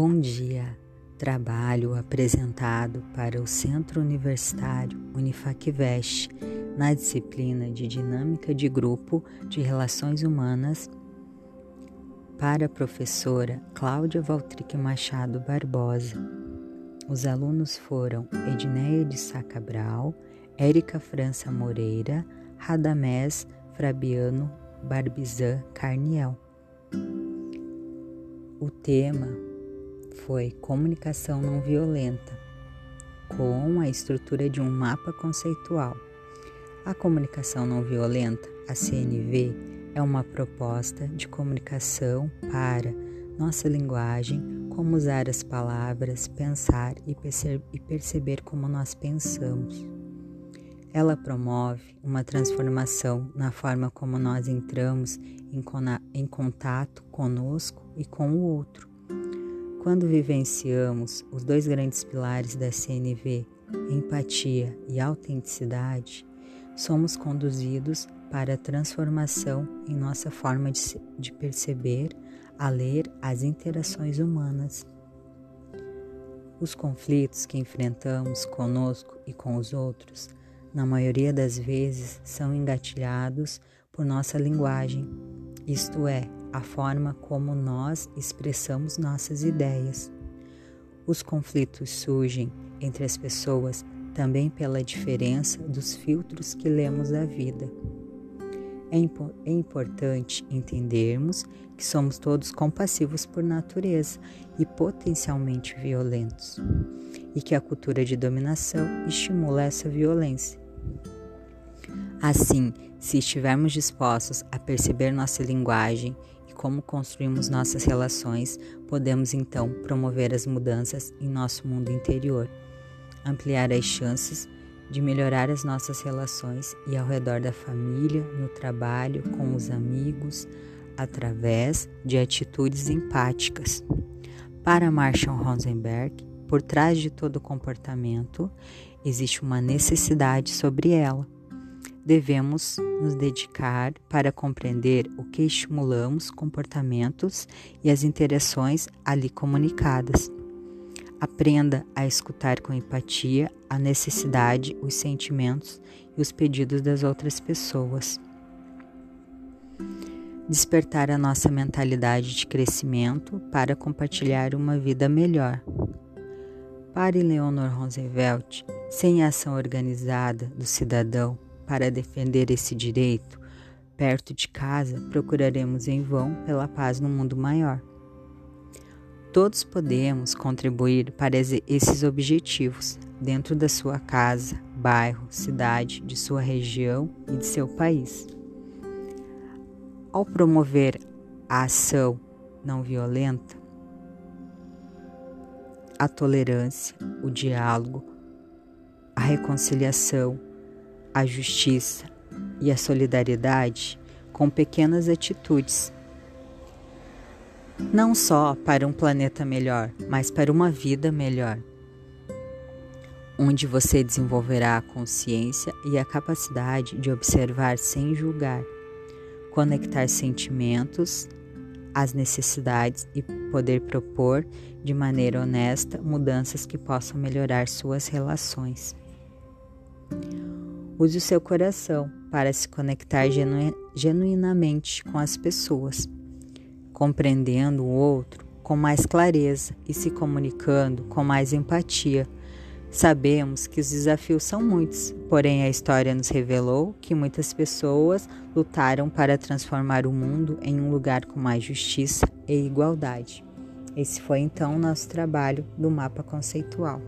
Bom dia! Trabalho apresentado para o Centro Universitário Unifacvest na disciplina de Dinâmica de Grupo de Relações Humanas para a professora Cláudia Valtric Machado Barbosa. Os alunos foram Edneia de Sá Cabral, Érica França Moreira, Radamés Fabiano Barbizan Carniel. O tema foi Comunicação Não Violenta, com a estrutura de um mapa conceitual. A comunicação não violenta, a CNV, é uma proposta de comunicação para nossa linguagem, como usar as palavras, pensar e, perce perceber como nós pensamos. Ela promove uma transformação na forma como nós entramos em contato conosco e com o outro quando vivenciamos os dois grandes pilares da CNV, empatia e autenticidade, somos conduzidos para a transformação em nossa forma de, de perceber, a ler as interações humanas. Os conflitos que enfrentamos conosco e com os outros, na maioria das vezes, são engatilhados por nossa linguagem, isto é, a forma como nós expressamos nossas ideias. Os conflitos surgem entre as pessoas também pela diferença dos filtros que lemos da vida. É, impo é, importante entendermos que somos todos compassivos por natureza e potencialmente violentos, e que a cultura de dominação estimula essa violência. Assim, se estivermos dispostos a perceber nossa linguagem como construímos nossas relações, podemos então promover as mudanças em nosso mundo interior, ampliar as chances de melhorar as nossas relações e ao redor da família, no trabalho, com os amigos, através de atitudes empáticas. Para Marshall Rosenberg, por trás de todo comportamento existe uma necessidade sobre ela devemos nos dedicar para compreender o que estimulamos, comportamentos e as interações ali comunicadas. Aprenda a escutar com empatia a necessidade, os sentimentos e os pedidos das outras pessoas. Despertar a nossa mentalidade de crescimento para compartilhar uma vida melhor. Para Eleanor Roosevelt, sem a ação organizada do cidadão, para defender esse direito, perto de casa, procuraremos em vão pela paz no mundo maior. Todos podemos contribuir para esses objetivos dentro da sua casa, bairro, cidade, de sua região e de seu país. Ao promover a ação não violenta, a tolerância, o diálogo, a reconciliação, a justiça e a solidariedade com pequenas atitudes. Não só para um planeta melhor, mas para uma vida melhor, onde você desenvolverá a consciência e a capacidade de observar sem julgar, conectar sentimentos às necessidades e poder propor de maneira honesta mudanças que possam melhorar suas relações. Use o seu coração para se conectar genu genuinamente com as pessoas, compreendendo o outro com mais clareza e se comunicando com mais empatia. Sabemos que os desafios são muitos, porém a história nos revelou que muitas pessoas lutaram para transformar o mundo em um lugar com mais justiça e igualdade. Esse foi então o nosso trabalho do mapa conceitual.